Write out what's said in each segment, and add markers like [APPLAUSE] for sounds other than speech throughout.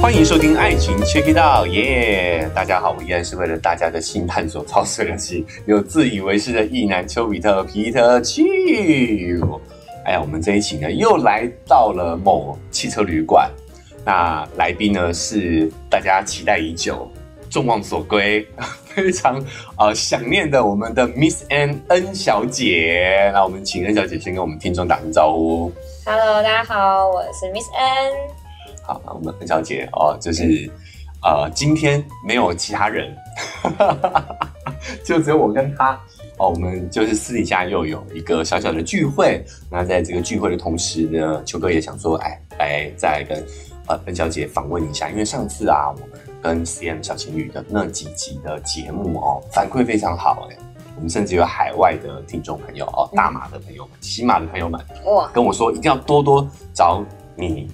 欢迎收听《爱情 Check It Out》，耶！大家好，我依然是为了大家的新探索操碎了心，有自以为是的意男丘比特皮特去。哎呀，我们这一期呢又来到了某汽车旅馆，那来宾呢是大家期待已久、众望所归、[LAUGHS] 非常呃想念的我们的 Miss N N 小姐。那我们请 N 小姐先跟我们听众打声招呼。Hello，大家好，我是 Miss N。好，那我们恩小姐哦，就是呃，今天没有其他人，[LAUGHS] 就只有我跟她哦。我们就是私底下又有一个小小的聚会。那在这个聚会的同时呢，秋哥也想说，哎，来再跟呃恩小姐访问一下，因为上次啊，我们跟 CM 小情侣的那几集的节目哦，反馈非常好哎。我们甚至有海外的听众朋友哦，大马的朋友们、骑马的朋友们，哇，跟我说一定要多多找你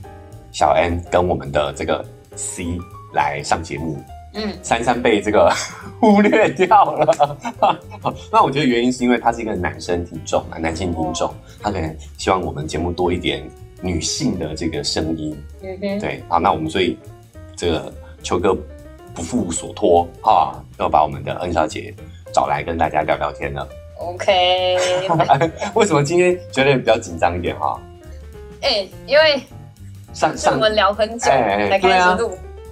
小 N 跟我们的这个 C 来上节目，嗯，珊珊被这个 [LAUGHS] 忽略掉了。[LAUGHS] 那我觉得原因是因为他是一个男生听众啊，男性听众，他可能希望我们节目多一点女性的这个声音。嗯哼，对，好，那我们所以这个秋哥不负所托哈，要把我们的恩小姐找来跟大家聊聊天了。，OK，[LAUGHS] 为什么今天觉得比较紧张一点哈？哎、因为上上是我们聊很久哎哎才开始录，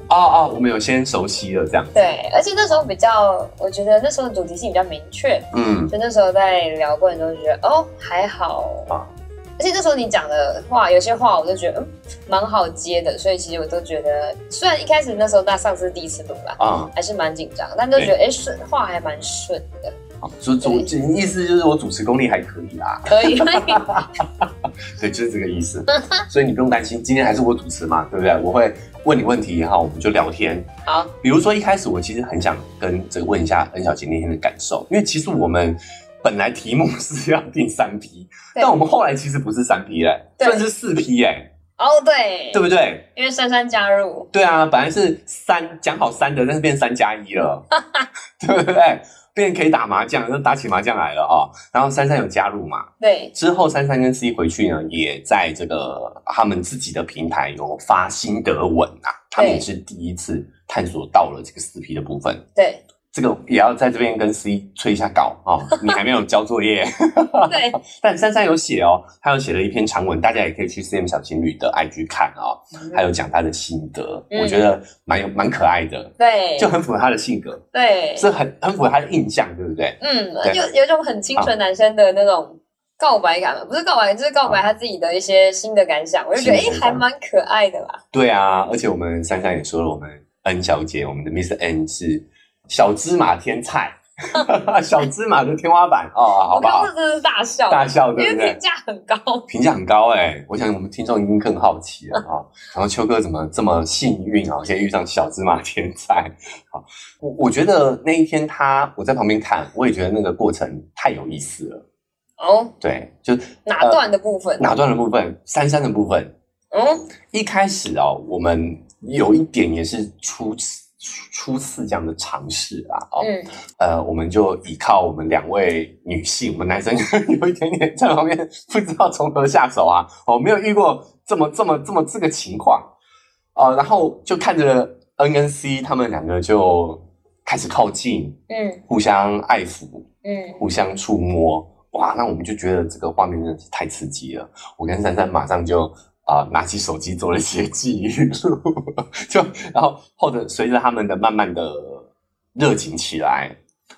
哦哦，我们有先熟悉了这样。对，而且那时候比较，我觉得那时候的主题性比较明确，嗯。就那时候在聊过程中觉得哦还好，啊，而且那时候你讲的话，有些话我就觉得嗯蛮好接的，所以其实我都觉得，虽然一开始那时候那上次第一次录吧，啊，还是蛮紧张，但都觉得哎顺话还蛮顺的，好，所以主意思就是我主持功力还可以啦，可以，可以 [LAUGHS] 对，就是这个意思。所以你不用担心，今天还是我主持嘛，对不对？我会问你问题哈，我们就聊天。好，比如说一开始我其实很想跟这个问一下恩小姐那天的感受，因为其实我们本来题目 [LAUGHS] 是要定三批，但我们后来其实不是三批嘞，对算是四批哎，哦对，对不对？因为珊珊加入，对啊，本来是三讲好三的，但是变三加一了，[LAUGHS] 对不对？变可以打麻将，就打起麻将来了哦。然后珊珊有加入嘛？对，之后珊珊跟 C 回去呢，也在这个他们自己的平台有发心得文啊，他们也是第一次探索到了这个四 P 的部分。对，这个也要在这边跟 C 吹一下稿哦，[LAUGHS] 你还没有交作业，对，[LAUGHS] 但珊珊有写哦，她有写了一篇长文，大家也可以去 CM 小情侣的 IG 看哦，还有讲她的心得，嗯。我觉得蛮有蛮可爱的，对，就很符合她的性格，对，是很很符合她的印象，对不对？嗯，有有一种很清纯男生的那种告白感，不是告白，就是告白他自己的一些新的感想，我就觉得哎、还蛮可爱的啦。对啊，而且我们珊珊也说了，我们 N 小姐，我们的 Miss N 是小芝麻天菜，[LAUGHS] 小芝麻的天花板哦，好我不好刚？刚真的是大笑，大笑因对不对为评？价很高。评价很高哎、我想我们听众一定更好奇了啊、然后秋哥怎么这么幸运啊，可以遇上小芝麻天才？好，我我觉得那一天他我在旁边看，我也觉得那个过程太有意思了。哦，对，就哪段的部分？哪段的部分，珊珊的部分，嗯，一开始哦，我们有一点也是初次初次这样的尝试啊，哦，嗯，呃，我们就依靠我们两位女性，我们男生 [LAUGHS] 有一点点在旁边不知道从何下手啊，哦，没有遇过这么这么这么这个情况，呃，然后就看着 N 跟 C 他们两个就开始靠近，嗯互相爱抚，嗯，互相触摸，哇，那我们就觉得这个画面真的是太刺激了。我跟珊珊马上就啊、拿起手机做了一些记录，就然后或者随着他们的慢慢的热情起来，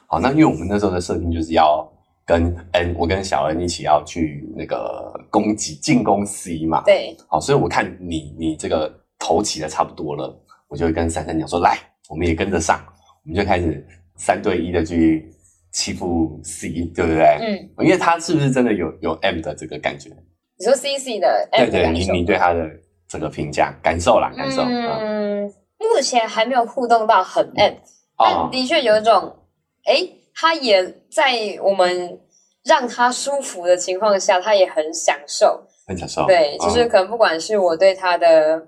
好，那因为我们那时候的设定就是要跟 N，我跟小 N 一起要去那个攻击进攻 C 嘛，对，好，所以我看你你这个头起的差不多了，我就会跟珊珊讲说，来，我们也跟着上，我们就开始三对一的去欺负 C，对不对？嗯，因为他是不是真的有有 M 的这个感觉？你说 C C 的对对，你你对他的这个评价感受啦，感受，嗯，嗯，目前还没有互动到很但哦，的确有一种，哎，他也在我们让他舒服的情况下，他也很享受。很享受，对，就是嗯可能不管是我对他的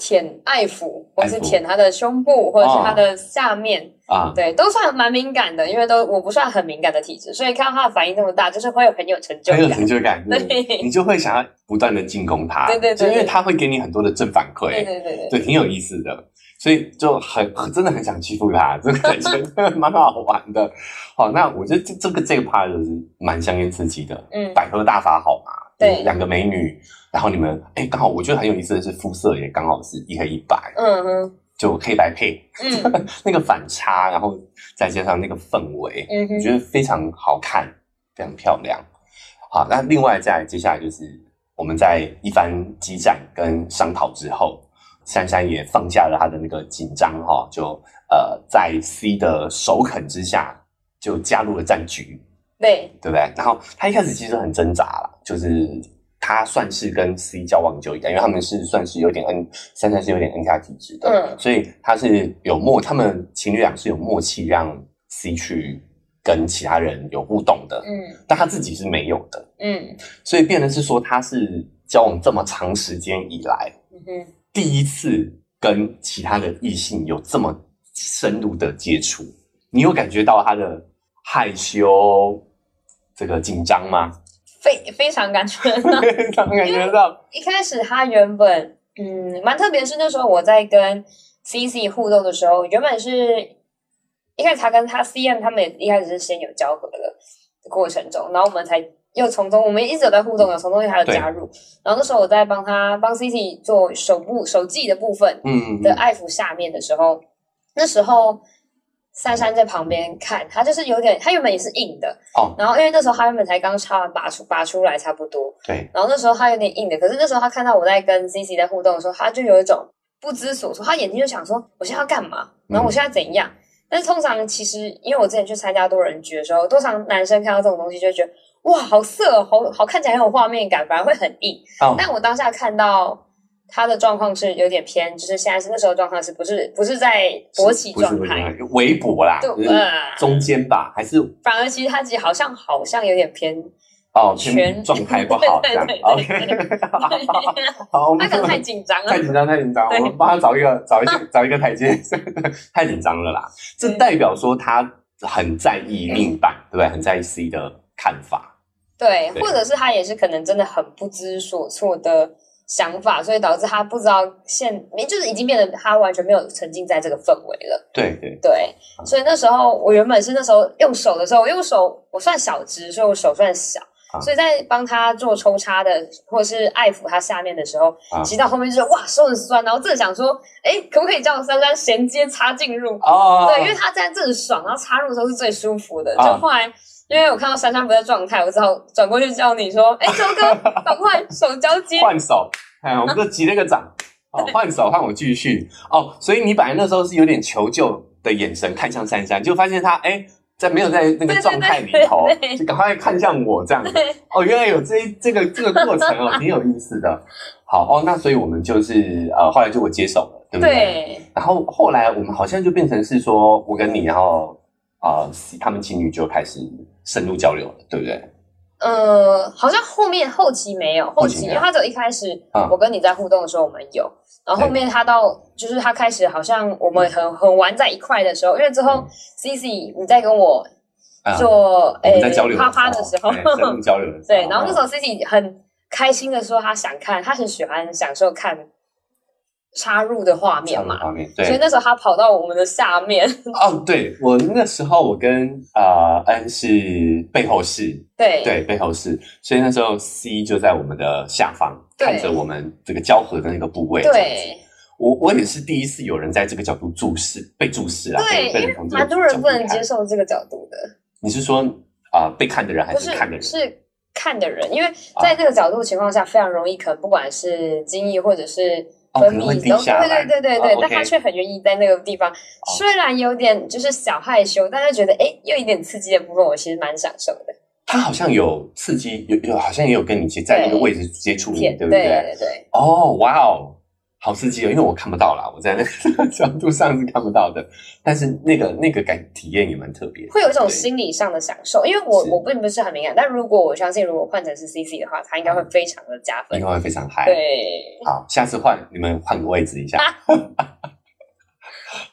舔爱抚，或是舔他的胸部，或者是他的下面，啊，对，都算蛮敏感的，因为都我不算很敏感的体质，所以看到他的反应那么大，就是会有很有成就感很有成。就感，[LAUGHS] 对你就会想要不断的进攻他，对对对因为他会给你很多的正反馈，对对对对，挺有意思的，所以就很很真的很想欺负他，这个感觉蛮好玩的。好，那我觉得这这个这个 part 就是蛮香烟刺激的，嗯，百合大法好嘛，对。两个美女，然后你们哎，刚好我觉得很有意思的是肤色也刚好是一黑一白，嗯哼，就黑白配嗯。[LAUGHS] 那个反差，然后再加上那个氛围，嗯哼，我觉得非常好看，非常漂亮。好，那另外再接下来就是我们在一番激战跟商讨之后，珊珊也放下了她的那个紧张哈，就呃在 C 的首肯之下就加入了战局，对，对不对？然后他一开始其实很挣扎啦，就是他算是跟 C 交往久一点，因为他们是算是有点 N，珊珊是有点 N 加体质的，嗯。所以他是有默，他们情侣俩是有默契让 C 去跟其他人有互动的，嗯。但他自己是没有的，嗯。所以变的是说他是交往这么长时间以来嗯哼，第一次跟其他的异性有这么深入的接触，你有感觉到他的害羞、这个紧张吗？非非常感觉到。[LAUGHS] 常感觉到，一开始他原本嗯蛮特别，是那时候我在跟 C C 互动的时候，原本是一开始他跟他 C M 他们也一开始是先有交合的过程中，然后我们才又从中我们一直有在互动有，从中又还有加入，然后那时候我在帮他帮 C C 做手部手记的部分嗯，的爱抚下面的时候，那时候。珊珊在旁边看，他就是有点，他原本也是硬的，哦。然后因为那时候他原本才刚插完拔出拔出来差不多，对，然后那时候他有点硬的，可是那时候他看到我在跟 C C 在互动的时候，他就有一种不知所措，他眼睛就想说我现在要干嘛，然后我现在怎样？但是通常其实因为我之前去参加多人局的时候，通常男生看到这种东西就会觉得哇好色哦，好好看起来很有画面感，反而会很硬。哦，但我当下看到他的状况是有点偏，就是现在是那时候状况是不是不是在勃起状态，微博啦，就是呃中间吧，还是反而其实他自己好像好像有点偏，哦，全偏状态不好 [LAUGHS] 这样 [LAUGHS] 好，他可能太紧张了太。紧张，太紧张，我对们帮他找一个找一些找一个台阶，[LAUGHS] 太紧张了啦。这代表说他很在意另一半，对不对？很在意 C 的看法，对，对或者是他也是可能真的很不知所措的想法，所以导致他不知道现，就是已经变得他完全没有沉浸在这个氛围了。对对，对，所以那时候我原本是那时候用手的时候，我用手我算小只，所以我手算小。啊所以在帮他做抽插的，或者是爱抚他下面的时候，啊其实到后面就是哇手很酸，然后正想说，哎，可不可以叫珊珊衔接插进入？哦，对，因为他在这很爽，然后插入的时候是最舒服的。啊就后来，因为我看到珊珊不在状态，我只好转过去叫你说：“哎，周哥，赶快手交接。换手，哎，我们就击了个掌，哦，换手换我继续，哦，所以你本来那时候是有点求救的眼神看向珊珊，就发现他哎。在没有在那个状态里头对对对，就赶快看向我这样子。哦，原来有这一这个这个过程哦，挺有意思的。好哦，那所以我们就是呃，后来就我接手了，对不对？对，然后后来我们好像就变成是说我跟你，然后啊、呃他们情侣就开始深入交流了，对不对？呃，好像后面后期没有，后期因为他只有一开始啊。我跟你在互动的时候我们有，然后后面他到就是他开始好像我们很很玩在一块的时候，因为之后 C C 你在跟我啊做诶在交流啪啪的时候，对，然后那时候候 C C 很开心的说他想看，他很喜欢享受看插入的画面嘛，画面，所以，那时候他跑到我们的下面，哦，对我那时候我跟呃恩是背后室，对。对背后室，所以那时候 C 就在我们的下方看着我们这个交合的那个部位，对。我我也是第一次有人在这个角度注视被注视啊，对，蛮多人不能接受这个角度的，你是说啊、被看的人还是看的人？是是看的人，因为在这个角度情况下，非常容易可能不管是精液或者是分泌对对对对对哦，但他却很愿意在那个地方，虽然有点就是小害羞，但是觉得哎，又一点刺激的部分，我其实蛮享受的。他好像有刺激，有有好像也有跟你接在那个位置接触对不对？对对对，哦，哇哦，好刺激哦！因为我看不到啦，我在那个 [LAUGHS] 角度上是看不到的，但是那个那个感体验也蛮特别，会有一种心理上的享受。因为我我并不是很敏感，但如果我相信，如果换成是 CC 的话，它应该会非常的加分应。该会非常嗨。对，好，下次换你们换个位置一下。[LAUGHS]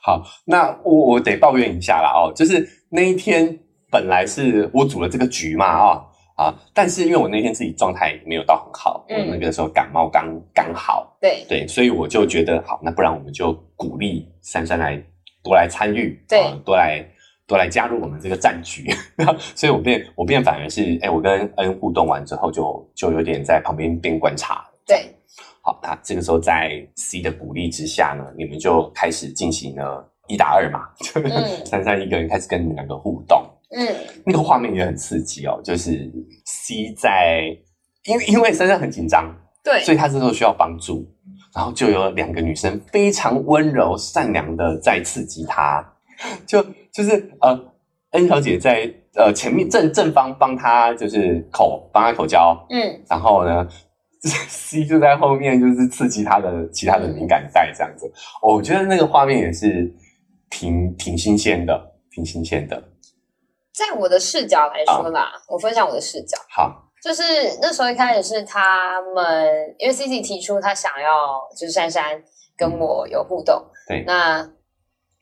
好，那我我得抱怨一下啦哦，就是那一天本来是我组了这个局嘛啊、啊，但是因为我那天自己状态没有到很好，嗯。我那个时候感冒刚刚好，对，对，所以我就觉得好，那不然我们就鼓励珊珊来多来参与，对。啊多来多来加入我们这个战局。[LAUGHS] 所以我变我变反而是，哎，我跟恩互动完之后就，就有点在旁边边观察。对，好，那这个时候在 C 的鼓励之下呢，你们就开始进行了一打二嘛，就 [LAUGHS] 珊珊一个人开始跟你们两个互动。嗯，那个画面也很刺激哦，就是 C 在，因为因为珊珊很紧张，对，所以他这时候需要帮助，然后就有两个女生非常温柔善良的在刺激他，就就是呃，N 小姐在呃前面正正方帮他就是口帮他口交，嗯，然后呢 [LAUGHS] C 就在后面就是刺激他的其他的敏感带这样子，哦我觉得那个画面也是挺挺新鲜的，挺新鲜的。在我的视角来说啦，我分享我的视角，好，就是那时候一开始是他们，因为 C C 提出他想要就是珊珊跟我有互动，对。那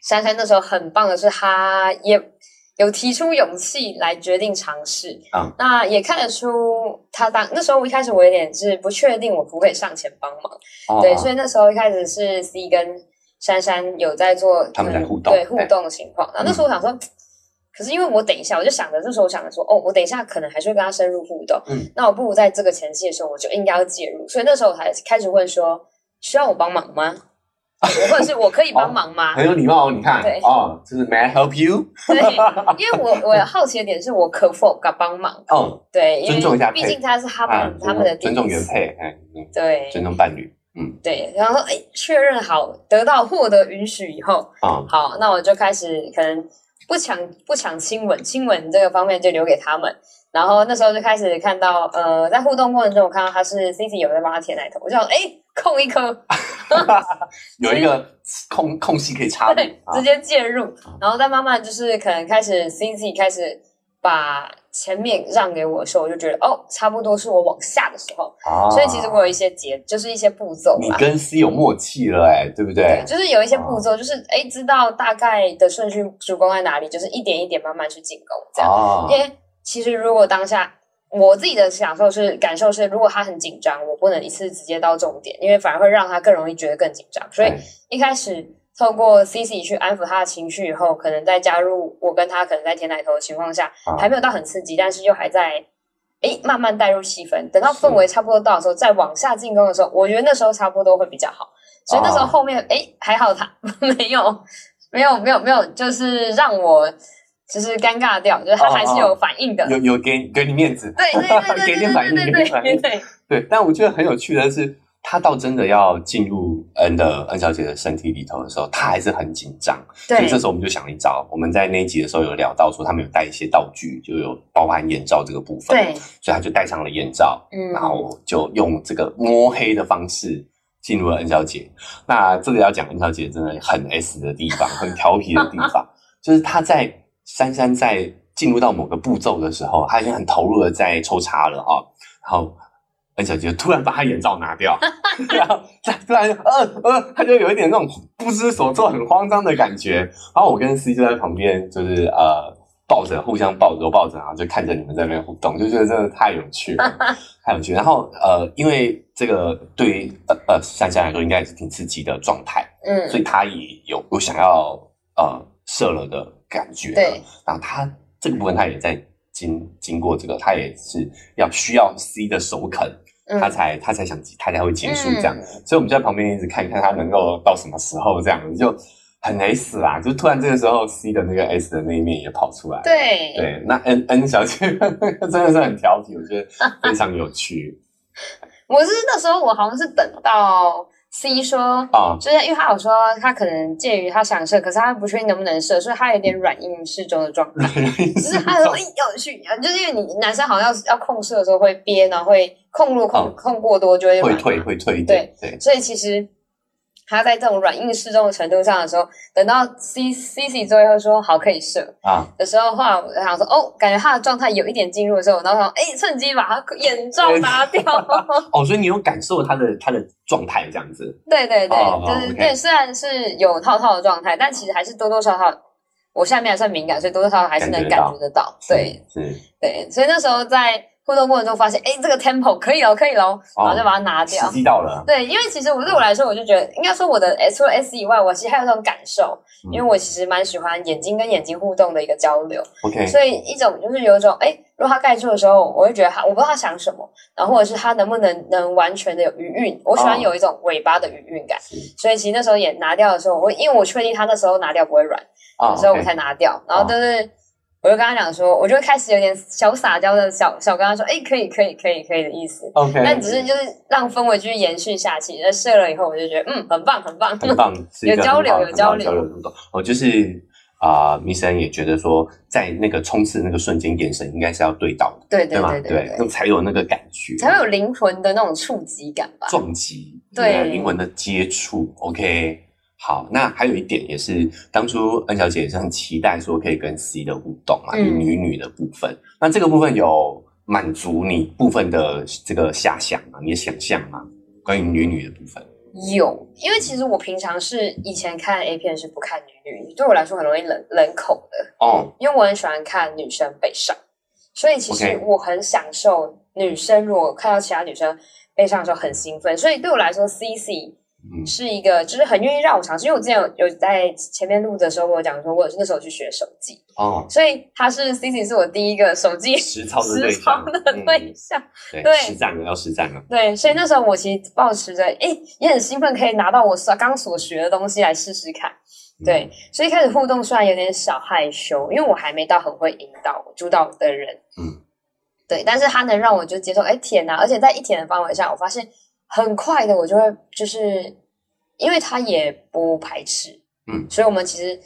珊珊那时候很棒的是，她也有提出勇气来决定尝试，嗯，那也看得出他当那时候我一开始我有点是不确定我可不可以上前帮忙，哦。对，所以那时候一开始是 C 跟珊珊有在做他们在互动对互动的情况。然后那时候我想说，可是因为我等一下，我就想着，这时候我想着说，哦，我等一下可能还是会跟他深入互动，嗯，那我不如在这个前期的时候，我就应该要介入。所以那时候我才开始问说，需要我帮忙吗？或者是我可以帮忙吗？很有礼貌哦，你看对哦，就是 May I help you？对，因为我我好奇的点是我可否敢帮忙？嗯，对，因为尊重一下配毕竟他是他们、啊，他们的尊重原配，哎，嗯对尊重伴侣，嗯对，然后哎确认好得到获得允许以后，啊，好，那我就开始可能不抢不抢亲吻，亲吻这个方面就留给他们。然后那时候就开始看到，呃，在互动过程中，我看到他是 C C 有在帮他舔奶头，我就想，哎，空一颗，[LAUGHS] 有一个空空隙可以插入对，啊直接介入，然后再慢慢就是可能开始 C C 开始把前面让给我的时候，我就觉得哦，差不多是我往下的时候，啊所以其实我有一些节，就是一些步骤。你跟 C 有默契了，哎，对不对对，？就是有一些步骤，就是哎，知道大概的顺序主攻在哪里，就是一点一点慢慢去进攻这样。啊因为其实如果当下我自己的享受是感受是，如果他很紧张，我不能一次直接到重点，因为反而会让他更容易觉得更紧张。所以一开始透过 C C 去安抚他的情绪以后，可能再加入我跟他可能在舔奶头的情况下，啊还没有到很刺激，但是又还在。诶，慢慢带入气氛，等到氛围差不多到的时候，再往下进攻的时候，我觉得那时候差不多会比较好。所以那时候啊后面，诶，还好他 [LAUGHS] 没有，没有，没有，没有，就是让我就是尴尬掉，就是他还是有反应的。有有给给你面子，对对对对 [LAUGHS] 给点反应，给对对点反应。对对对，但我觉得很有趣的是，他到真的要进入恩的恩小姐的身体里头的时候，他还是很紧张。所以对这时候我们就想了一招，我们在那一集的时候有聊到说，他们有带一些道具，就有包含眼罩这个部分。对，所以他就戴上了眼罩，嗯然后就用这个摸黑的方式进入了恩小姐。那这个要讲恩小姐真的很 S 的地方，很调皮的地方，[LAUGHS] 就是她在珊珊在进入到某个步骤的时候，她已经很投入的在抽插了啊、然后。恩小姐突然把他眼罩拿掉，[LAUGHS] 然后突然呃呃，他就有一点那种不知所措、很慌张的感觉。然后我跟 C 就在旁边，就是呃抱着，互相抱着抱着，然后就看着你们在那边互动，就觉得真的太有趣了，[LAUGHS] 太有趣。然后呃，因为这个对于呃呃珊珊来说，应该也是挺刺激的状态，嗯所以他也有有想要呃射了的感觉。对，然后他这个部分他也在经经过这个，他也是要需要 C 的首肯，嗯她才他才想他才会结束这样。嗯所以我们就在旁边一直看看他能够到什么时候这样子，就很 S 啦。就突然这个时候 C 的那个 S 的那一面也跑出来。对对，那 N N 小姐 [LAUGHS] 真的是很调皮，我觉得非常有趣 [LAUGHS] 我是那时候我好像是等到 C 说，啊。就是因为他有说他可能介于他想射，可是他不确定能不能射，所以他有点软硬适中的状态。就是他说哎要去，就是因为你男生好像要要控射的时候会憋，然后会控入控、嗯控过多就会会退会退一点，对所以其实他在这种软硬适中的程度上的时候，等到 C C C 最后说好可以射啊的时候，后来我就想说，哦，感觉他的状态有一点进入的时候，然后想，哎，趁机把他眼罩拿掉。[LAUGHS] 哦，所以你有感受他的他的状态这样子。对对对，就是对，虽然是有套套的状态，但其实还是多多少少，我下面还算敏感，所以多多少少还是能感觉得到。对是，对，所以那时候在互动过程中发现，哎，这个 tempo 可以了，可以了，然后就把它拿掉。时。机到了。对，因为其实我对我来说，我就觉得应该说我的 S 除了 S 以外，我其实还有那种感受，嗯。因为我其实蛮喜欢眼睛跟眼睛互动的一个交流，OK，所以一种就是有一种，哎，如果他盖住的时候，我会觉得他我不知道他想什么，然后或者是他能不能能完全的有余韵，我喜欢哦有一种尾巴的余韵感，是。所以其实那时候也拿掉的时候，我因为我确定他那时候拿掉不会软，啊所以我才拿掉，然后但就是。我就跟他讲说，我就开始有点小撒娇的小小跟他说，哎，可以，可以，可以，可以的意思。OK，但只是就是让氛围继续延续下去。那射了以后，我就觉得嗯，很棒，很棒。很棒，[LAUGHS] 有交流有交流交流。哦，就是啊，米森也觉得说，在那个冲刺那个瞬间，眼神应该是要对到的，对对吗？对对那才有那个感觉，才会有灵魂的那种触及感吧。撞击，对灵魂的接触。OK，好，那还有一点也是，当初恩小姐也是很期待说可以跟 C 的互动嘛，嗯就女女的部分。那这个部分有满足你部分的这个遐想吗？你的想象吗？关于女女的部分，有，因为其实我平常是以前看 A 片是不看女女，对我来说很容易冷冷口的，哦，因为我很喜欢看女生被上，所以其实我很享受女生如果看到其他女生被上的时候很兴奋，所以对我来说 CC 嗯是一个就是很愿意让我尝试，因为我之前有有在前面录的时候，我讲说我那时候去学手机，哦，所以他是 CC 是我第一个手机 [LAUGHS] 实操的对实操象，的对象，对，对。实战了，要实战了。对，所以那时候我其实保持着，哎，也很兴奋，可以拿到我所刚所学的东西来试试看。嗯。对，所以一开始互动虽然有点小害羞，因为我还没到很会引导主导的人，嗯，对，但是他能让我就接受，哎，舔啊，而且在一舔的范围下，我发现很快的我就会就是，因为他也不排斥，嗯，所以我们其实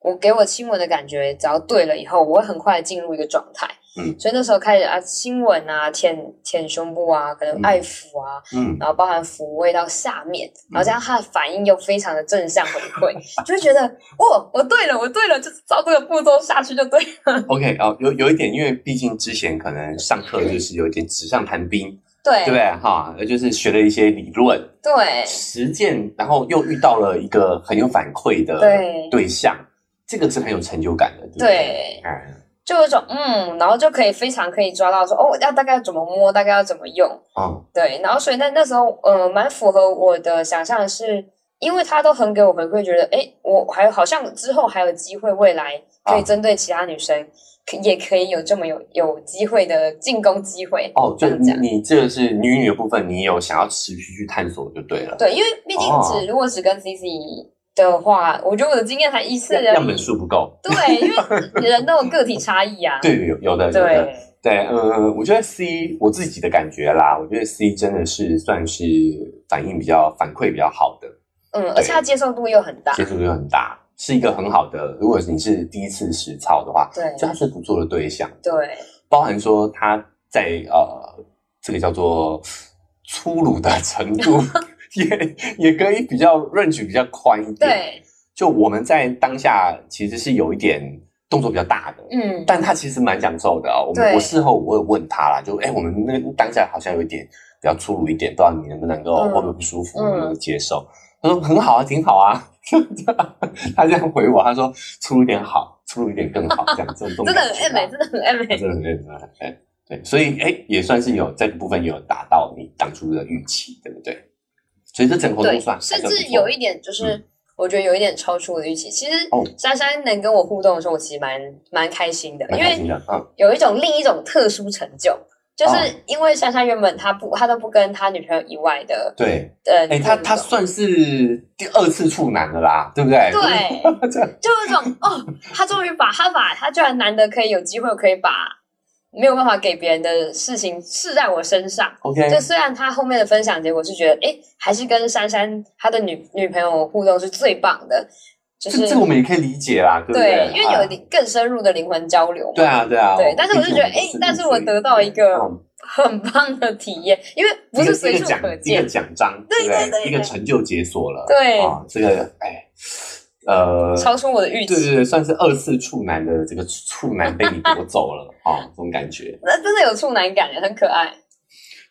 我给我亲吻的感觉，只要对了以后，我会很快地进入一个状态。嗯所以那时候开始啊，亲吻啊，舔舔胸部啊，可能嗯爱抚啊，嗯，然后包含抚慰到下面，然后这样他的反应又非常的正向回馈，就会觉得哦，我对了，我对了，就是照这个步骤下去就对了。OK 哦，有有一点，因为毕竟之前可能上课就是有一点纸上谈兵，对。对不对？哈，就是学了一些理论、对。实践，然后又遇到了一个很有反馈的对。对象，这个是很有成就感的，对不对？对，哎，就有一种嗯，然后就可以非常可以抓到说哦，要大概要怎么摸，大概要怎么用，嗯，对，然后所以那那时候呃，蛮符合我的想象的是，因为他都很给我回馈，觉得诶，我还好像之后还有机会，未来可以啊。针对其他女生，可也可以有这么有有机会的进攻机会。哦，就你你这个是女女的部分，你有想要持续去探索就对了。对，因为毕竟哦只、如果只跟 CC 的话，我觉得我的经验才一次。样本数不够，对，因为人都有个体差异啊。[LAUGHS] 对，有有的有的，对对，嗯，我觉得 C 我自己的感觉啦，我觉得 C 真的是算是反应比较反馈比较好的，嗯，而且他接受度又很大。接受度又很大，是一个很好的。如果你是第一次实操的话，对就他是不错的对象，对包含说他在呃这个叫做粗鲁的程度，[LAUGHS] 也也可以比较 range 比较宽一点。，对，就我们在当下其实是有一点动作比较大的，嗯，但他其实蛮享受的哦。我我事后我有问他啦，就哎、我们那个当下好像有一点比较粗鲁一点，不知道你能不能够、嗯会不会不舒服，嗯能不能接受？他说很好啊，挺好啊。[LAUGHS] 他这样回我，他说粗鲁一点好，粗鲁一点更好，这样这种真的很感觉 M 啊美，真的很爱美。真的很认真，哎，对，所以哎，也算是有这个部分有达到你当初的预期，对不对？所以这整个活动算，甚至有一点就是，我觉得有一点超出我的预期。其实哦珊珊能跟我互动的时候，我其实蛮蛮开心的，因为有一种另一种特殊成就，就是哦。因为珊珊原本他不他都不跟他女朋友以外的对，呃，哎，他他算是第二次处男了啦，对不对？对，[LAUGHS] 就有一种哦，他终于把他把他居然难得可以有机会可以把没有办法给别人的事情试在我身上。OK，就虽然他后面的分享结果是觉得，哎，还是跟珊珊他的女女朋友互动是最棒的，就是这这个我们也可以理解啦，对不对，因为有更深入的灵魂交流嘛。对啊，对啊，对，但是我就觉得，哎，但是我得到一个嗯很棒的体验，因为不是随处可见一个。奖章，对不对？对对对一个成就解锁了，对啊，这个哎，呃，超出我的预期，对对对，算是二次处男的这个处男被你夺走了啊，这种感觉。那真的有处男感，很可爱。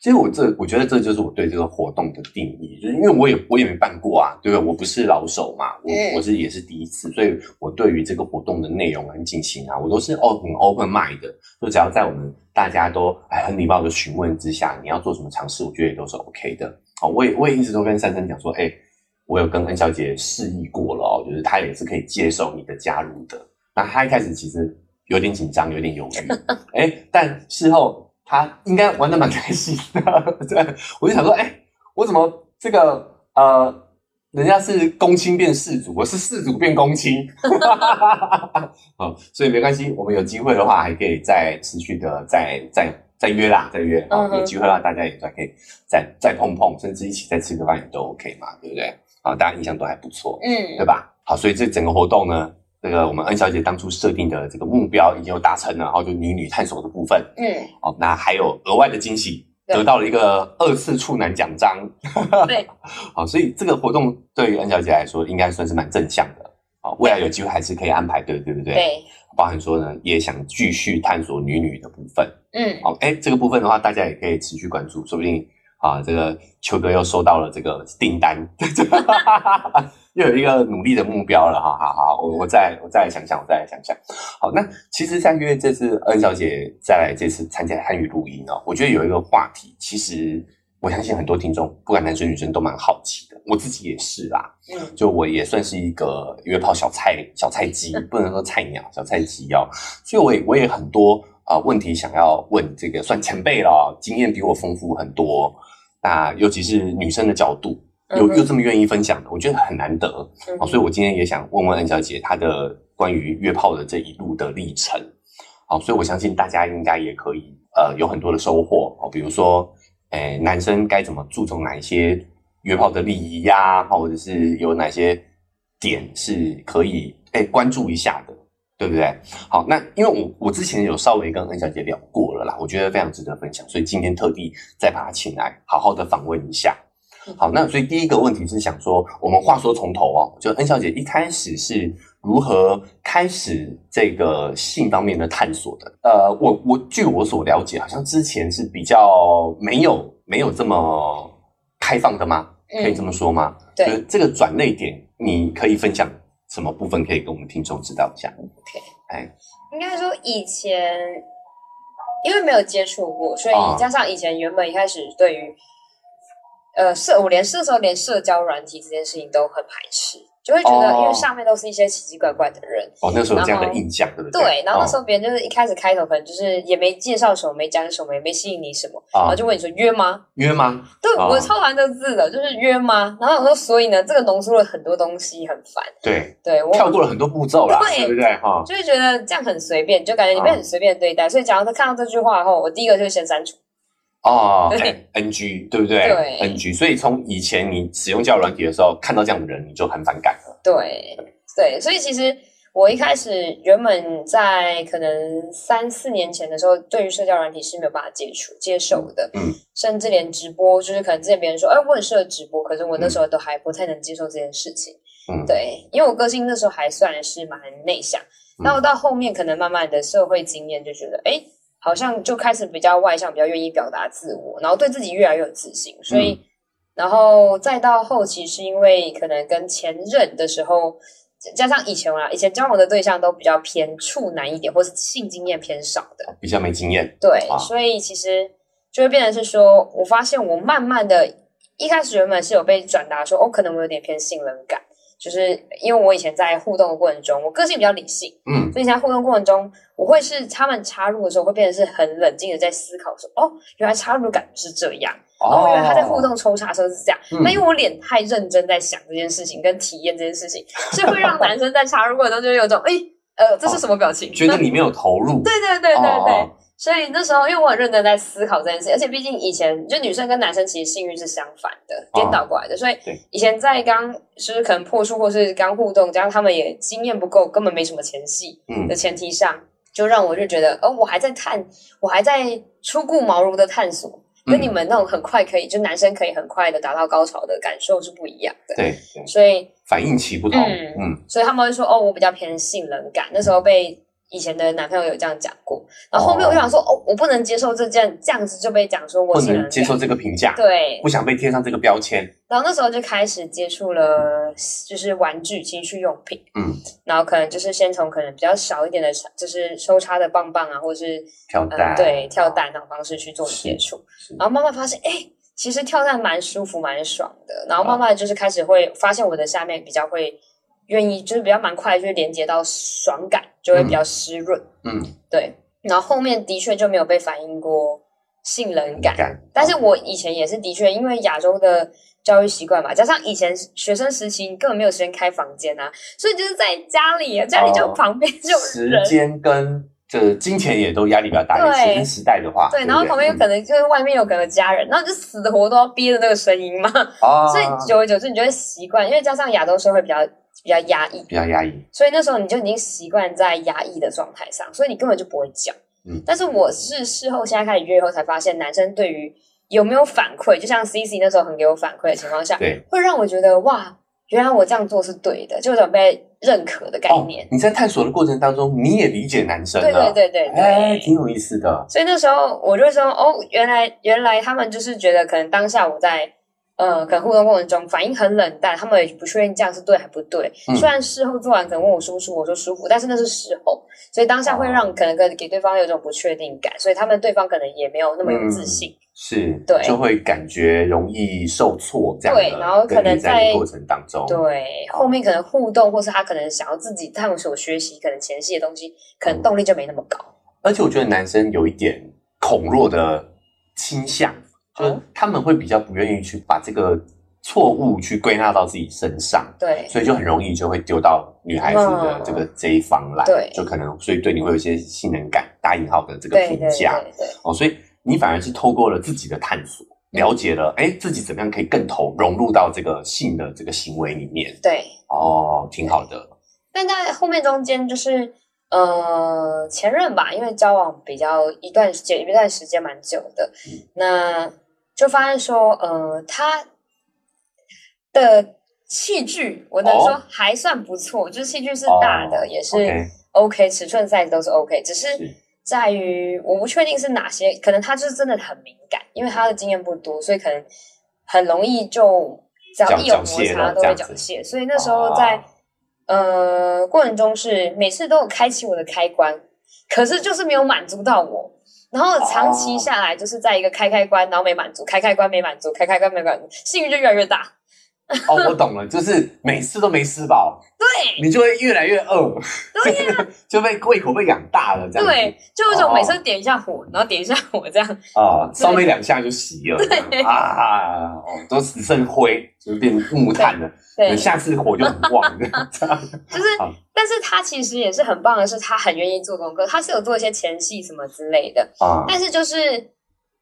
其实我这我觉得这就是我对这个活动的定义，就是因为我也我也没办过啊，对不对？我不是老手嘛，我、嗯我是也是第一次，所以我对于这个活动的内容跟进行啊，我都是哦很 open mind 的，就只要在我们大家都哎很礼貌的询问之下，你要做什么尝试，我觉得也都是 OK 的。哦，我也我也一直都跟珊珊讲说，哎，我有跟恩小姐示意过了哦，就是她也是可以接受你的加入的。那她一开始其实有点紧张，有点犹豫，[LAUGHS] 哎，但事后他应该玩的蛮开心的。对，[LAUGHS] 我就想说，哎，我怎么这个呃，人家是公卿变士主，我是士主变公卿。[LAUGHS] 好，所以没关系，我们有机会的话，还可以再持续的再再再约啦，再约。有机会的话，大家也再可以再再碰碰，甚至一起再吃个饭也都 OK 嘛，对不对？啊，大家印象都还不错。嗯对嗯，吧？好，所以这整个活动呢，这个我们恩小姐当初设定的这个目标已经有达成了，然后就女女探索的部分，嗯，哦，那还有额外的惊喜，得到了一个二次处男奖章，对，[LAUGHS] 好，所以这个活动对于恩小姐来说，应该算是蛮正向的，好，未来有机会还是可以安排的，对不对？，对，包含说呢，也想继续探索女女的部分，嗯，好，哎，这个部分的话，大家也可以持续关注，说不定啊，这个秋哥又收到了这个订单，[LAUGHS] 又有一个努力的目标了哈。好好，我我再我再来想想，我再来想想。好，那其实，在约这次恩小姐再来这次参加汉语录音呢，我觉得有一个话题，其实我相信很多听众，不管男生女生都蛮好奇的，我自己也是啦。嗯，就我也算是一个约炮小菜小菜鸡，不能说菜鸟，小菜鸡哦。所以我也我也很多啊、呃问题想要问这个算前辈了哦，经验比我丰富很多。那尤其是女生的角度，又又这么愿意分享的，我觉得很难得。好，嗯哼所以我今天也想问问恩小姐她的关于约炮的这一路的历程。好，所以我相信大家应该也可以呃有很多的收获哦，比如说，诶、男生该怎么注重哪一些约炮的礼仪呀、或者是有哪些点是可以诶、关注一下的，对不对？好，那因为我我之前有稍微跟恩小姐聊过了啦，我觉得非常值得分享，所以今天特地再把她请来，好好的访问一下。好，那所以第一个问题是想说，我们话说从头哦，就恩小姐一开始是如何开始这个性方面的探索的？呃，我我据我所了解，好像之前是比较没有没有这么开放的吗？可以这么说吗？嗯对就是这个转类点，你可以分享什么部分可以跟我们听众知道一下？OK。哎，应该说以前因为没有接触过，所以啊。加上以前原本一开始对于呃社，我连那时候连社交软体这件事情都很排斥，就会觉得哦因为上面都是一些奇奇怪怪的人，哦，那时候有这样的印象，对不对？对，然后那时候候别人就是一开始开头可能就是也没介绍什么，没讲什么，也没吸引你什么，然啊后就问你说约吗？约吗？对、哦我超讨厌这个字的，就是约吗？然后我说所以呢，这个浓缩了很多东西，很烦。对，对我跳过了很多步骤啦，对对不对？哈，就会觉得这样很随便，就感觉你被啊很随便对待。所以假如他看到这句话后，我第一个就先删除。哦对哎，NG 对不对？对，NG。所以从以前你使用交友软体的时候，看到这样的人，你就很反感了。对对，所以其实我一开始原本在可能三四年前的时候，对于社交软体是没有办法接触接受的，嗯，甚至连直播，就是可能之前别人说，哎，我很适合直播，可是我那时候都还不太能接受这件事情。嗯，对，因为我个性那时候还算是蛮内向，嗯然后到后面可能慢慢的社会经验就觉得，哎，好像就开始比较外向，比较愿意表达自我，然后对自己越来越有自信，所以，嗯。然后再到后期是因为可能跟前任的时候，加上以前啊，以前交往的对象都比较偏处男一点，或是性经验偏少的，比较没经验。对，啊。所以其实就会变成是说，我发现我慢慢的，一开始原本是有被转达说，哦，可能我有点偏信任感，就是因为我以前在互动的过程中，我个性比较理性，嗯，所以在互动过程中，我会是他们插入的时候，会变得是很冷静的在思考说，哦，原来插入的感觉是这样，哦，原来他在互动抽查的时候是这样。嗯那、因为我脸太认真在想这件事情跟体验这件事情，所以会让男生在插入过程中就会有种，哎，呃，这是什么表情？觉得你没有投入。[LAUGHS] 对对对对对。哦所以那时候，因为我很认真在思考这件事，而且毕竟以前就女生跟男生其实性欲是相反的，颠倒过来的，所以对以前在刚就是可能破处或是刚互动，加上他们也经验不够，根本没什么前戏嗯的前提上，就让我就觉得，哦，我还在探，我还在初顾茅庐的探索。跟你们那种很快可以，就男生可以很快的达到高潮的感受是不一样的。对，所以反应期不同。嗯，所以他们会说，哦，我比较偏性冷感。那时候被以前的男朋友有这样讲过，然后后面我就想说，哦，我不能接受这件这样子就被讲说我不能接受这个评价，对，不想被贴上这个标签。然后那时候就开始接触了，就是玩具、情趣用品。嗯，然后可能就是先从可能比较少一点的，就是收插的棒棒啊，或者是跳蛋，对，跳蛋那种方式去做接触。然后慢慢发现，哎，其实跳蛋蛮舒服、蛮爽的。然后慢慢就是开始会发现我的下面比较会愿意，就是比较蛮快，就是连接到爽感，就会比较湿润。嗯，对。然后后面的确就没有被反映过性冷感，但是我以前也是的确，因为亚洲的。教育习惯嘛，加上以前学生时期根本没有时间开房间啊，所以就是在家里，家里就旁边就时间跟这金钱也都压力比较大。学生时代的话，对，然后旁边有可能就是外面有可能家人，然后就死活都要憋着那个声音嘛。哦，所以久而久之，你就会习惯，因为加上亚洲社会比较比较压抑，比较压抑，所以那时候你就已经习惯在压抑的状态上，所以你根本就不会讲。嗯，但是我是事后现在开始约后才发现，男生对于有没有反馈？就像 C C 那时候很给我反馈的情况下，对，会让我觉得哇，原来我这样做是对的，就有种被认可的概念。你在探索的过程当中，你也理解男生了，对对对对，哎，挺有意思的。所以那时候我就说，哦，原来原来他们就是觉得，可能当下我在呃，可能互动过程中反应很冷淡，他们也不确定这样是对还不对。虽然事后做完可能问我舒不舒服，我说舒服，但是那是事后，所以当下会让可能给给对方有种不确定感，所以他们对方可能也没有那么有自信。是，对，就会感觉容易受挫，这样对，然后可能在过程当中，对，后面可能互动，或是他可能想要自己探索学习，可能前戏的东西，可能动力就没那么高。而且我觉得男生有一点恐弱的倾向，就他们会比较不愿意去把这个错误去归纳到自己身上，对，所以就很容易就会丢到女孩子的这个这一方来，对，就可能所以对你会有一些信任感，打引号的这个评价，对，哦，所以。你反而是透过了自己的探索，了解了，哎，自己怎么样可以更投融入到这个性的这个行为里面？对，哦，挺好的。但在后面中间，就是呃，前任吧，因为交往比较一段时间，一段时间蛮久的，那就发现说，呃，他的器具，我能说还算不错，就是器具是大的，也是 OK，尺寸 size 都是 OK，只是。在于我不确定是哪些，可能他就是真的很敏感，因为他的经验不多，所以可能很容易就只要一有摩擦都会缴械。所以那时候在呃过程中是每次都有开启我的开关，可是就是没有满足到我。然后长期下来就是在一个开开关，然后没满足，开开关没满足，开开关没满足，幸运就越来越大。哦，我懂了，就是每次都没吃饱，对，你就会越来越饿，对呀，[LAUGHS] 就被胃口被养大了，这样，对，就有种每次点一下火，然后点一下火这样，啊，烧没两下就熄了，对。啊，哦，都只剩灰，就变木炭了，对，下次火就很旺，[LAUGHS] 这样，就是，但是他其实也是很棒的，是他很愿意做功课，他是有做一些前戏什么之类的，啊，但是就是。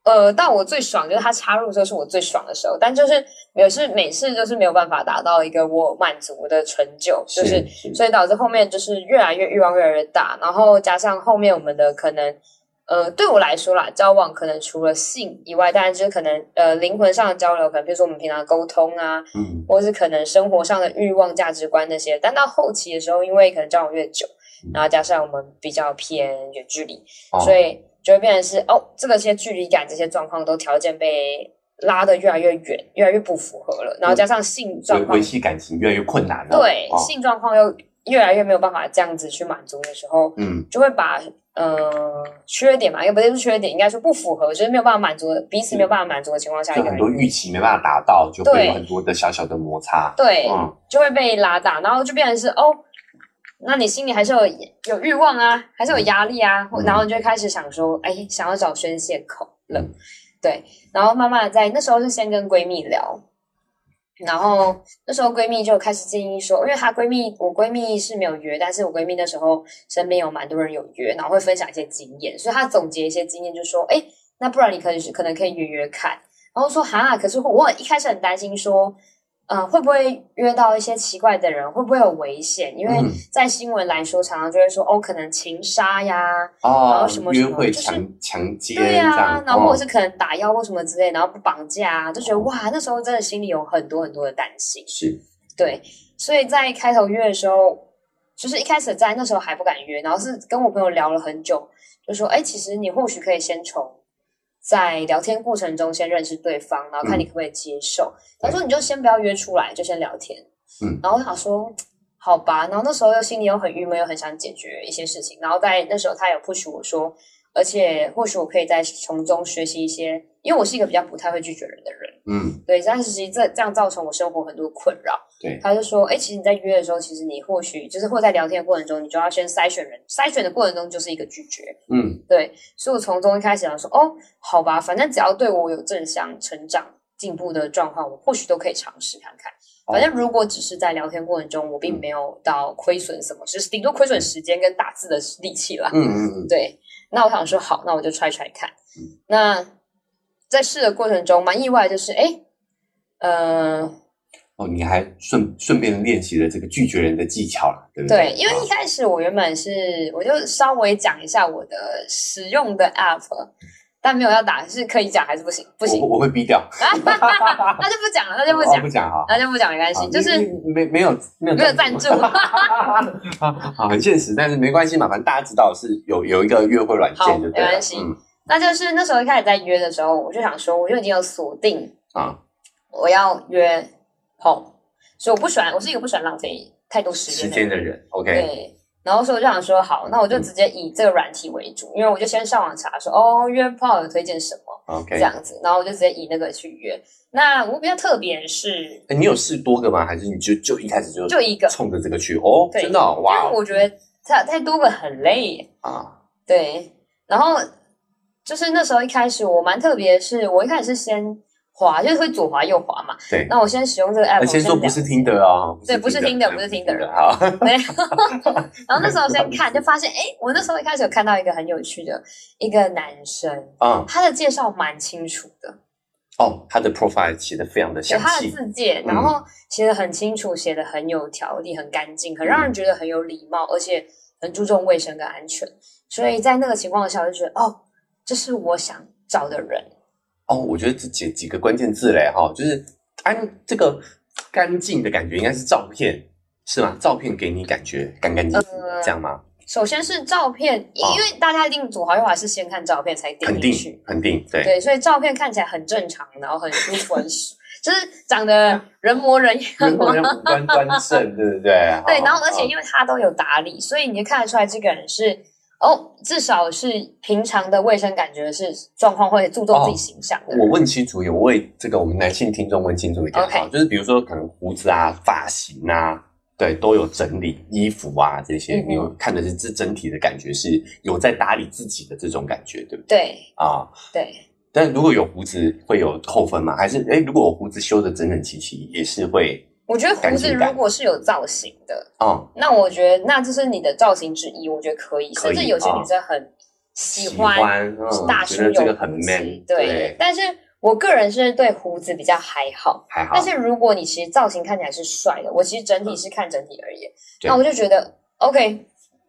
呃，到我最爽就是他插入的时候是我最爽的时候，但就是也是每次就是没有办法达到一个我满足的成就，就是所以导致后面就是越来越欲望越来越大，然后加上后面我们的可能呃对我来说啦，交往可能除了性以外，当然就是可能呃灵魂上的交流，可能比如说我们平常沟通啊，嗯，或是可能生活上的欲望、价值观那些，但到后期的时候，因为可能交往越久，然后加上我们比较偏远距离，所以。就会变成是哦，这个些距离感这些状况都条件被拉得越来越远，越来越不符合了。然后加上性状况，维系感情越来越困难了。对，性状况又越来越没有办法这样子去满足的时候，嗯，就会把呃缺点嘛，又不是缺点，应该说不符合，就是没有办法满足彼此没有办法满足的情况下，有很多预期没办法达到，就会有很多的小小的摩擦。对，就会被拉大，然后就变成是哦。那你心里还是有有欲望啊，还是有压力啊，然后你就开始想说，哎，想要找宣泄口了，对，然后慢慢的在那时候是先跟闺蜜聊，然后那时候闺蜜就开始建议说，因为她闺蜜我闺蜜是没有约，但是我闺蜜那时候身边有蛮多人有约，然后会分享一些经验，所以她总结一些经验，就说，哎，那不然你可能可能可以约约看，然后说哈，可是我一开始很担心说。嗯，会不会约到一些奇怪的人？会不会有危险？因为嗯在新闻来说，常常就会说哦，可能情杀呀，然哦后什么什约会么就是强强奸对呀、，然后或者是是可能打药或什么之类，然后不绑架啊，就觉得哇，那时候真的心里有很多很多的担心。是对，所以在开头约的时候，就是一开始在那时候还不敢约，然后是跟我朋友聊了很久，就说，哎，其实你或许可以先从在聊天过程中先认识对方，然后看你可不可以接受。他说你就先不要约出来，就先聊天。嗯，然后我想说。好吧，然后那时候又心里又很郁闷，又很想解决一些事情。然后在那时候，他有 push 我说，而且或许我可以在从中学习一些，因为我是一个比较不太会拒绝人的人，嗯对，但是其实这这样造成我生活很多困扰。对他就说，哎，其实你在约的时候，其实你或许就是或在聊天的过程中，你就要先筛选人，筛选的过程中就是一个拒绝。嗯对，所以我从中一开始想说，哦，好吧，反正只要对我有正向成长、进步的状况，我或许都可以尝试看看。哦反正如果只是在聊天过程中，我并没有到亏损什么，就是顶多亏损时间跟打字的力气啦。嗯嗯嗯，对，那我想说好，那我就 try try 看。嗯那在试的过程中，蛮意外，就是哎，呃，哦，你还顺顺便练习了这个拒绝人的技巧了，对不对？对，因为一开始我原本是我就稍微讲一下我的使用的 app，但没有要打，是可以讲还是不行？不行我，我会逼掉，[LAUGHS] 那就不讲了，那就不哦讲不，讲哈。那就不讲，没关系，就是没没有没有没有赞助。[LAUGHS] [LAUGHS] 好，很现实，但是没关系嘛，反正大家知道是有有一个约会软件，就对了。没关系嗯那就是那时候一开始在约的时候，我就想说，我就已经有锁定啊，我要约 home，所以我不喜欢，我是一个不喜欢浪费太多时时间的人。间的人，OK，对，然后所以我就想说，好，那我就直接以这个软体为主，因为我就先上网查说，哦，约炮有推荐什么 OK，这样子，然后我就直接以那个去约。那我比较特别是，哎你有试多个吗？还是你就就一开始就就一个，冲着这个去？哦，真的哦，哇哦因为我觉得太太多个很累耶。啊，对，然后就是那时候一开始我蛮特别的是，我一开始是先滑，就是会左滑右滑嘛。对。那我先使用这个 app，呃先说不是听的啊，对不是听的不是听的好，[LAUGHS] 对，然后那时候 [LAUGHS] 先看，就发现，哎，我那时候一开始有看到一个很有趣的一个男生，啊，他的介绍蛮清楚的，哦，他的 profile 写的非常的对详细，他的字界，嗯然后写的很清楚，写的很有条理，很干净，很让人觉得很有礼貌，而且很注重卫生跟安全。所以在那个情况下，我就觉得，哦，这是我想找的人。哦，我觉得这几几个关键字嘞，哈，就是安这个干净的感觉，应该是照片是吗？照片给你感觉干干净净，呃这样吗？首先是照片，因为大家一定左滑右滑是先看照片才点肯定进去，肯定，对，对，所以照片看起来很正常，然后很舒服，很 [LAUGHS] 就是长得人模人样五 [LAUGHS] 官端正，对不对？对，哦然后而且哦因为他都有打理，所以你就看得出来这个人是哦，至少是平常的卫生感觉是状况会注重自己形象。我问清楚，有为这个我们男性听众问清楚一点哈，就是比如说可能胡子啊、发型啊，对，都有整理，衣服啊这些，嗯你有看的是这整体的感觉是有在打理自己的这种感觉，对不对？对啊，对，但如果有胡子会有扣分吗？还是哎，如果我胡子修的整整齐齐，也是会我觉得胡子如果是有造型的，哦那我觉得那这是你的造型之一，我觉得可以。可以甚至有些哦女生很喜喜欢大叔有很胡子 man，对对，但是我个人是对胡子比较还好。还好但，是如果你其实造型看起来是帅的，我其实整体是看整体而言，对那我就觉得 OK，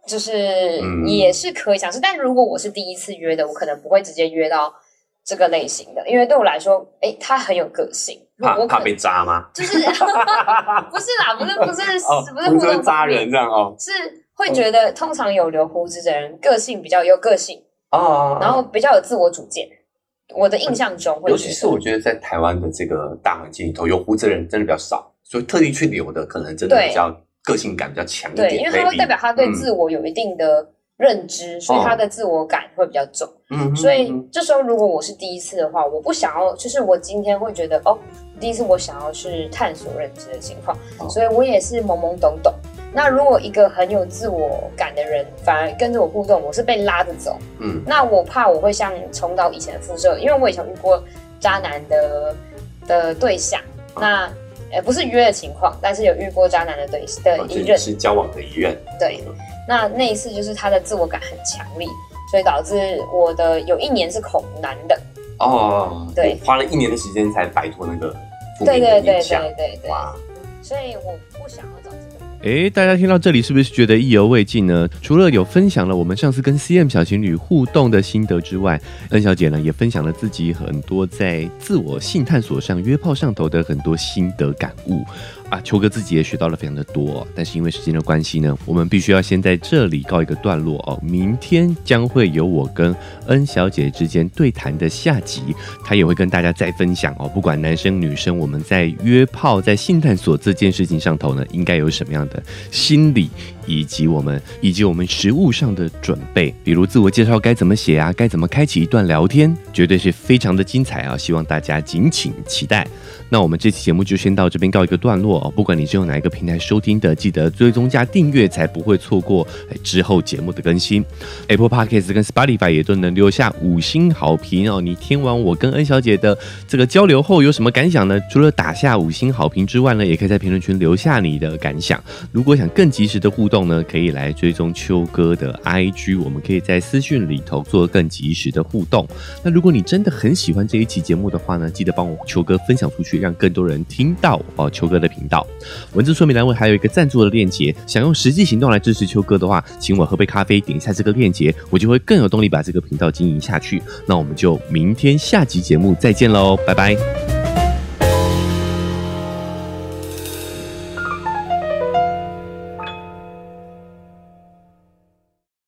就是嗯也是可以尝试。但如果我是第一次约的，我可能不会直接约到这个类型的，因为对我来说，诶，他很有个性，怕怕被扎吗？就是 [LAUGHS] 不是啦，不是不是、哦，不是互动胡子扎人这样哦是会觉得通常有留胡子的人个性比较有个性，哦，然后比较有自我主见。我的印象中会尤，其是我觉得在台湾的这个大环境里头，有胡子的人真的比较少，所以特地去留的可能真的比较个性感比较强一对，点。因为他会代表他对嗯自我有一定的认知，所以他的自我感会比较重。嗯，所以嗯这时候如果我是第一次的话，我不想要，就是我今天会觉得哦，第一次我想要去探索认知的情况，哦。所以我也是懵懵懂懂。那如果一个很有自我感的人反而跟着我互动，我是被拉着走，嗯。那我怕我会像重蹈以前的覆辙，因为我以前遇过渣男的的对象，那呃不是约的情况，但是有遇过渣男的对的一任，是交往的一任，对，那那一次就是他的自我感很强烈，所以导致我的有一年是恐男的。哦，对花了一年的时间才摆脱那个负面对对对。对对对，哇，所以我不想要找这个。诶，大家听到这里是不是觉得意犹未尽呢？除了有分享了我们上次跟 CM 小情侣互动的心得之外，恩小姐呢也分享了自己很多在自我性探索上、约炮上头的很多心得感悟啊。秋哥自己也学到了非常的多、但是因为时间的关系呢，我们必须要先在这里告一个段落哦。明天将会有我跟恩小姐之间对谈的下集，她也会跟大家再分享哦。不管男生女生，我们在约炮、在性探索这件事情上头呢，应该有什么样的心理，以及我们以及我们实物上的准备，比如自我介绍该怎么写啊，该怎么开启一段聊天，绝对是非常的精彩啊！希望大家敬请期待。那我们这期节目就先到这边告一个段落哦。不管你是用哪一个平台收听的，记得追踪加订阅，才不会错过之后节目的更新。Apple Podcast 跟 Spotify 也都能留下五星好评哦。你听完我跟恩小姐的这个交流后有什么感想呢？除了打下五星好评之外呢，也可以在评论区留下你的感想。如果想更及时的互动呢，可以来追踪秋哥的 IG，我们可以在私讯里头做更及时的互动。那如果你真的很喜欢这一期节目的话呢，记得帮我秋哥分享出去，让更多人听到哦秋哥的频道。文字说明栏位还有一个赞助的链接，想用实际行动来支持秋哥的话，请我喝杯咖啡，点一下这个链接，我就会更有动力把这个频道经营下去。那我们就明天下集节目再见喽，拜拜。